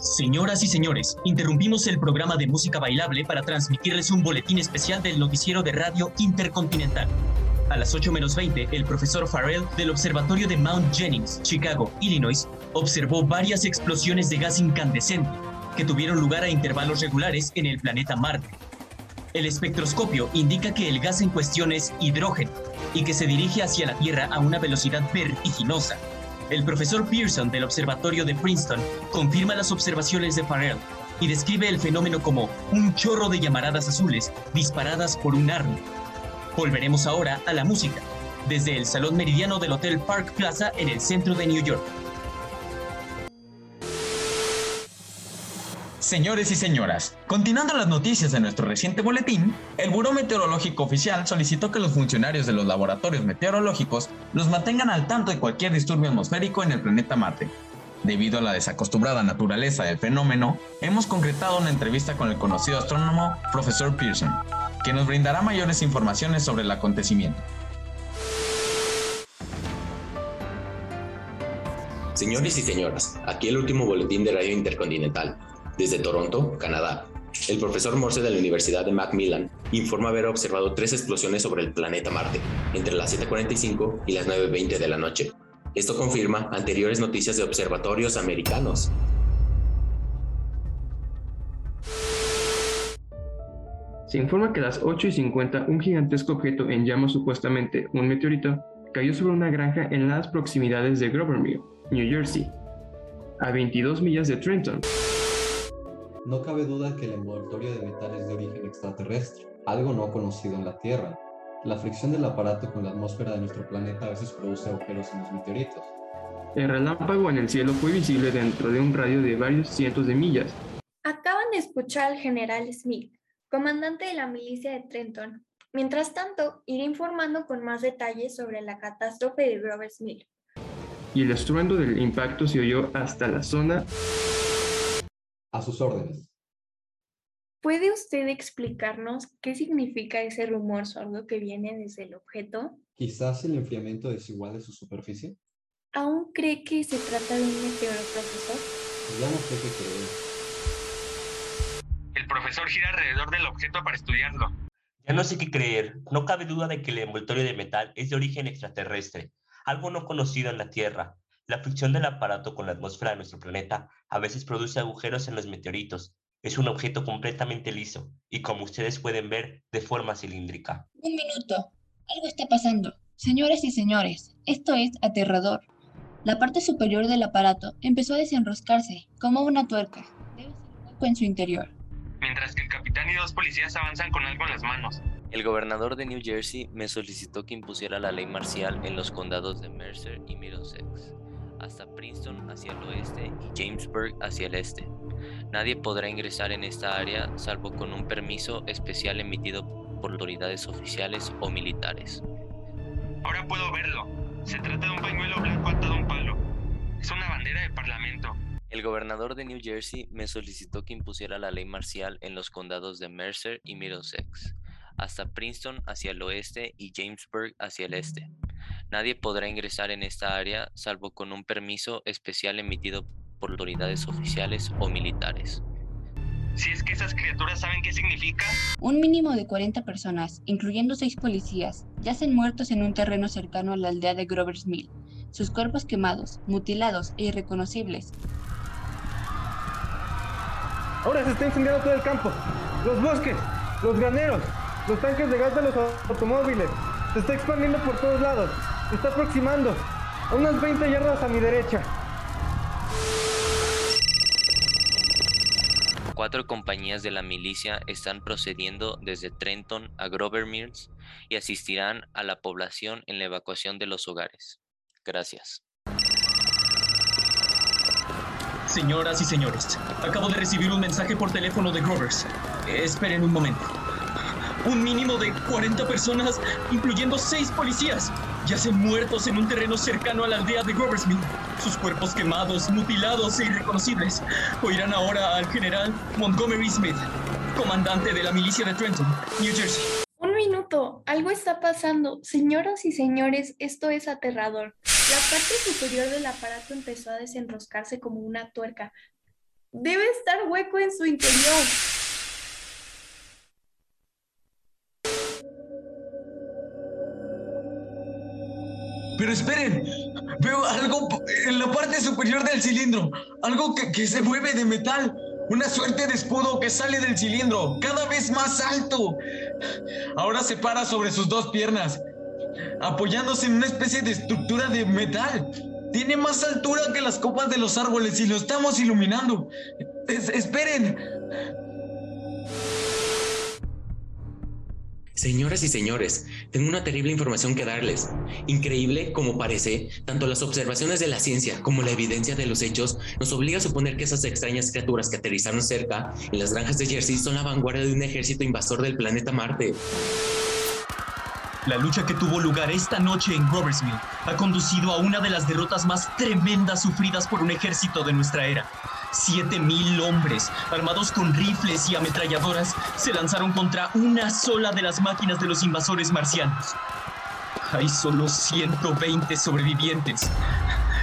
Señoras y señores, interrumpimos el programa de música bailable para transmitirles un boletín especial del noticiero de radio Intercontinental. A las 8 menos 20, el profesor Farrell del Observatorio de Mount Jennings, Chicago, Illinois, observó varias explosiones de gas incandescente que tuvieron lugar a intervalos regulares en el planeta Marte. El espectroscopio indica que el gas en cuestión es hidrógeno y que se dirige hacia la Tierra a una velocidad vertiginosa. El profesor Pearson del Observatorio de Princeton confirma las observaciones de Farrell y describe el fenómeno como un chorro de llamaradas azules disparadas por un arma. Volveremos ahora a la música, desde el Salón Meridiano del Hotel Park Plaza en el centro de New York. Señores y señoras, continuando las noticias de nuestro reciente boletín, el Buró Meteorológico Oficial solicitó que los funcionarios de los laboratorios meteorológicos los mantengan al tanto de cualquier disturbio atmosférico en el planeta Marte. Debido a la desacostumbrada naturaleza del fenómeno, hemos concretado una entrevista con el conocido astrónomo Profesor Pearson, que nos brindará mayores informaciones sobre el acontecimiento. Señores y señoras, aquí el último boletín de Radio Intercontinental. Desde Toronto, Canadá, el profesor Morse de la Universidad de Macmillan informa haber observado tres explosiones sobre el planeta Marte entre las 7.45 y las 9.20 de la noche. Esto confirma anteriores noticias de observatorios americanos. Se informa que a las 8 y 50 un gigantesco objeto en llamas, supuestamente un meteorito, cayó sobre una granja en las proximidades de Grovermill, New Jersey, a 22 millas de Trenton. No cabe duda que el envoltorio de metal es de origen extraterrestre, algo no conocido en la Tierra. La fricción del aparato con la atmósfera de nuestro planeta a veces produce agujeros en los meteoritos. El relámpago en el cielo fue visible dentro de un radio de varios cientos de millas. Acaban de escuchar al general Smith, comandante de la milicia de Trenton. Mientras tanto, iré informando con más detalles sobre la catástrofe de Grover's Mill. Y el estruendo del impacto se oyó hasta la zona a sus órdenes. ¿Puede usted explicarnos qué significa ese rumor sordo que viene desde el objeto? Quizás el enfriamiento desigual de su superficie. ¿Aún cree que se trata de un meteoro, profesor? Ya no sé qué creer. El profesor gira alrededor del objeto para estudiarlo. Ya no sé qué creer. No cabe duda de que el envoltorio de metal es de origen extraterrestre, algo no conocido en la Tierra. La fricción del aparato con la atmósfera de nuestro planeta a veces produce agujeros en los meteoritos. Es un objeto completamente liso y, como ustedes pueden ver, de forma cilíndrica. Un minuto. Algo está pasando. Señoras y señores, esto es aterrador. La parte superior del aparato empezó a desenroscarse, como una tuerca. Debe ser un hueco en su interior. Mientras que el capitán y dos policías avanzan con algo en las manos. El gobernador de New Jersey me solicitó que impusiera la ley marcial en los condados de Mercer y Middlesex hasta Princeton hacia el oeste y Jamesburg hacia el este. Nadie podrá ingresar en esta área salvo con un permiso especial emitido por autoridades oficiales o militares. Ahora puedo verlo. Se trata de un pañuelo blanco atado a un palo. Es una bandera de parlamento. El gobernador de New Jersey me solicitó que impusiera la ley marcial en los condados de Mercer y Middlesex, hasta Princeton hacia el oeste y Jamesburg hacia el este. Nadie podrá ingresar en esta área salvo con un permiso especial emitido por autoridades oficiales o militares. Si es que esas criaturas saben qué significa. Un mínimo de 40 personas, incluyendo seis policías, yacen muertos en un terreno cercano a la aldea de Grover's Mill, sus cuerpos quemados, mutilados e irreconocibles. Ahora se está incendiando todo el campo, los bosques, los graneros, los tanques de gas de los automóviles. Se está expandiendo por todos lados. Se está aproximando. A unas 20 yardas a mi derecha. Cuatro compañías de la milicia están procediendo desde Trenton a Grover Mills y asistirán a la población en la evacuación de los hogares. Gracias. Señoras y señores, acabo de recibir un mensaje por teléfono de Grovers. Esperen un momento. Un mínimo de 40 personas, incluyendo 6 policías, yacen muertos en un terreno cercano a la aldea de Groversmill. Sus cuerpos quemados, mutilados e irreconocibles. Oirán ahora al general Montgomery Smith, comandante de la milicia de Trenton, New Jersey. Un minuto, algo está pasando. Señoras y señores, esto es aterrador. La parte superior del aparato empezó a desenroscarse como una tuerca. Debe estar hueco en su interior. Pero esperen, veo algo en la parte superior del cilindro, algo que, que, se mueve de metal, una suerte de escudo que sale del cilindro, cada vez más alto. Ahora se para sobre sus dos piernas, apoyándose en una especie de estructura de metal. Tiene más altura que las copas de los árboles y lo estamos iluminando. Es, esperen. Señoras y señores, tengo una terrible información que darles. Increíble como parece, tanto las observaciones de la ciencia como la evidencia de los hechos nos obliga a suponer que esas extrañas criaturas que aterrizaron cerca en las granjas de Jersey son la vanguardia de un ejército invasor del planeta Marte. La lucha que tuvo lugar esta noche en Groversmill ha conducido a una de las derrotas más tremendas sufridas por un ejército de nuestra era. Siete mil hombres, armados con rifles y ametralladoras, se lanzaron contra una sola de las máquinas de los invasores marcianos. Hay solo 120 sobrevivientes.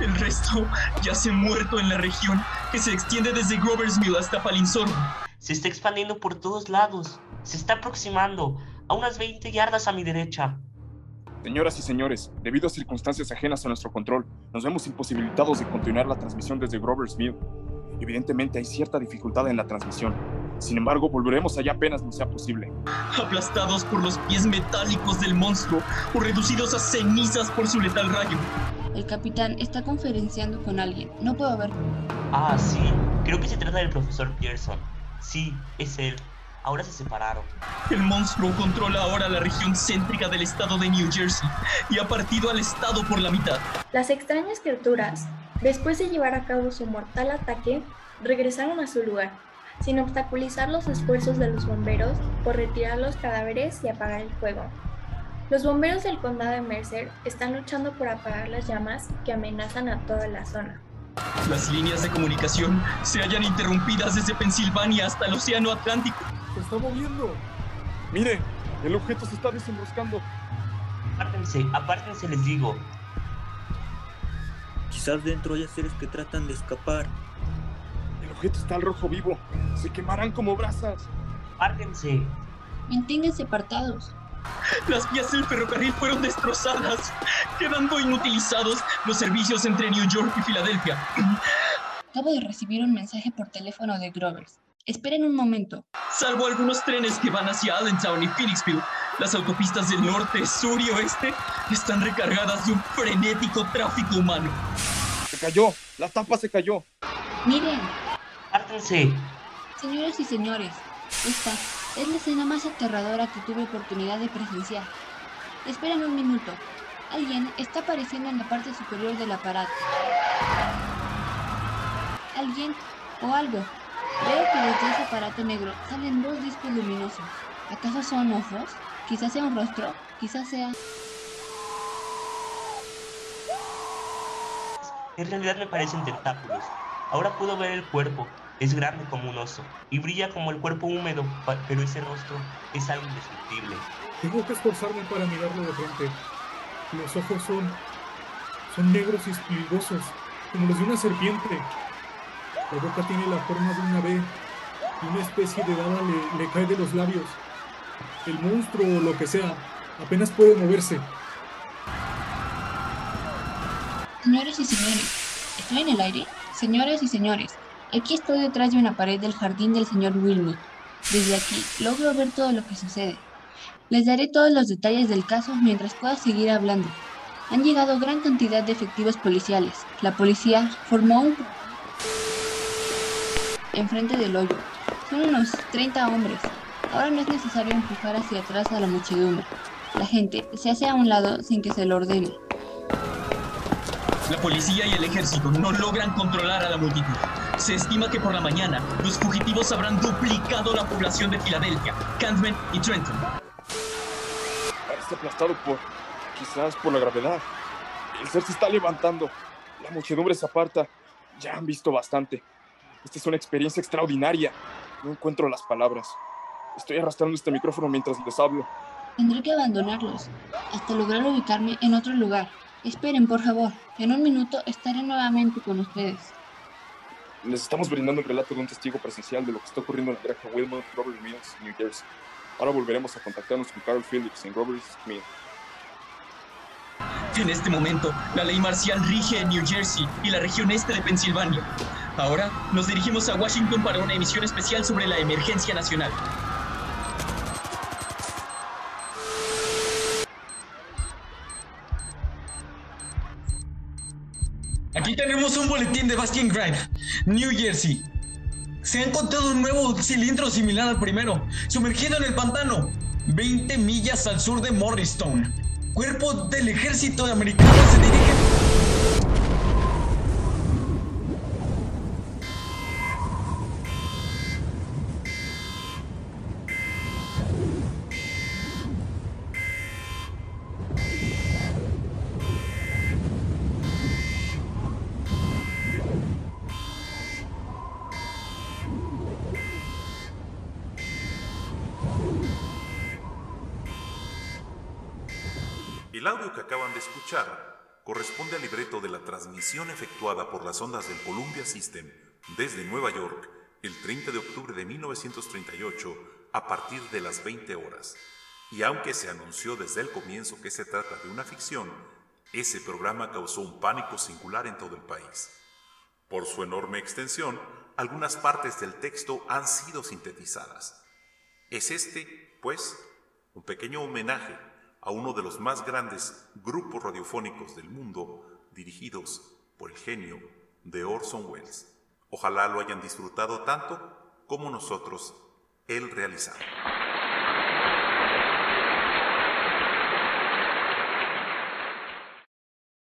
El resto yace muerto en la región que se extiende desde Groversmill hasta Palinsorbo. Se está expandiendo por todos lados. Se está aproximando a unas 20 yardas a mi derecha. Señoras y señores, debido a circunstancias ajenas a nuestro control, nos vemos imposibilitados de continuar la transmisión desde Grover's Mill. Evidentemente hay cierta dificultad en la transmisión. Sin embargo, volveremos allá apenas nos sea posible. Aplastados por los pies metálicos del monstruo o reducidos a cenizas por su letal rayo. El capitán está conferenciando con alguien. No puedo verlo. Ah, sí. Creo que se trata del profesor Pearson. Sí, es él. Ahora se separaron. El monstruo controla ahora la región céntrica del estado de New Jersey y ha partido al estado por la mitad. Las extrañas criaturas, después de llevar a cabo su mortal ataque, regresaron a su lugar, sin obstaculizar los esfuerzos de los bomberos por retirar los cadáveres y apagar el fuego. Los bomberos del condado de Mercer están luchando por apagar las llamas que amenazan a toda la zona. Las líneas de comunicación se hallan interrumpidas desde Pensilvania hasta el Océano Atlántico. Se está moviendo. Mire, el objeto se está desenroscando. Apártense, apártense, les digo. Quizás dentro haya seres que tratan de escapar. El objeto está al rojo vivo. Se quemarán como brasas. Apártense. Manténganse apartados. Las vías del ferrocarril fueron destrozadas, quedando inutilizados los servicios entre New York y Filadelfia. Acabo de recibir un mensaje por teléfono de Grovers. Esperen un momento. Salvo algunos trenes que van hacia Allentown y Phoenixville, las autopistas del norte, sur y oeste están recargadas de un frenético tráfico humano. Se cayó, la tapa se cayó. Miren. Apártense. Señoras y señores, esta es la escena más aterradora que tuve oportunidad de presenciar. Esperen un minuto. Alguien está apareciendo en la parte superior del aparato. Alguien o algo. Veo que desde ese aparato negro salen dos discos luminosos. ¿Acaso son ojos? Quizás sea un rostro. Quizás sea... En realidad me parecen tentáculos. Ahora puedo ver el cuerpo. Es grande como un oso y brilla como el cuerpo húmedo, pero ese rostro es algo indescriptible. Tengo que esforzarme para mirarlo de frente. Los ojos son. son negros y espilgosos, como los de una serpiente. La boca tiene la forma de una B y una especie de baba le, le cae de los labios. El monstruo o lo que sea apenas puede moverse. Señores y señores, ¿estoy en el aire? Señoras y señores, Aquí estoy detrás de una pared del jardín del señor Wilmot. Desde aquí logro ver todo lo que sucede. Les daré todos los detalles del caso mientras pueda seguir hablando. Han llegado gran cantidad de efectivos policiales. La policía formó un enfrente del hoyo. Son unos 30 hombres. Ahora no es necesario empujar hacia atrás a la muchedumbre. La gente se hace a un lado sin que se lo ordene. La policía y el ejército no logran controlar a la multitud. Se estima que por la mañana los fugitivos habrán duplicado la población de Filadelfia, Cantman y Trenton. Parece aplastado por, quizás por la gravedad. El ser se está levantando. La muchedumbre se aparta. Ya han visto bastante. Esta es una experiencia extraordinaria. No encuentro las palabras. Estoy arrastrando este micrófono mientras les hablo. Tendré que abandonarlos hasta lograr ubicarme en otro lugar. Esperen, por favor. En un minuto estaré nuevamente con ustedes. Les estamos brindando el relato de un testigo presencial de lo que está ocurriendo en la granja Wilmot, Robert Mills, New Jersey. Ahora volveremos a contactarnos con Carl Phillips en Robert's Mill. En este momento, la ley marcial rige en New Jersey y la región este de Pensilvania. Ahora nos dirigimos a Washington para una emisión especial sobre la emergencia nacional. Aquí tenemos un boletín de Baskin Grind, New Jersey. Se ha encontrado un nuevo cilindro similar al primero, sumergido en el pantano, 20 millas al sur de Morristown. Cuerpo del ejército americano se dirige. El audio que acaban de escuchar corresponde al libreto de la transmisión efectuada por las ondas del Columbia System desde Nueva York el 30 de octubre de 1938 a partir de las 20 horas. Y aunque se anunció desde el comienzo que se trata de una ficción, ese programa causó un pánico singular en todo el país. Por su enorme extensión, algunas partes del texto han sido sintetizadas. Es este, pues, un pequeño homenaje a uno de los más grandes grupos radiofónicos del mundo dirigidos por el genio de Orson Welles. Ojalá lo hayan disfrutado tanto como nosotros el realizado.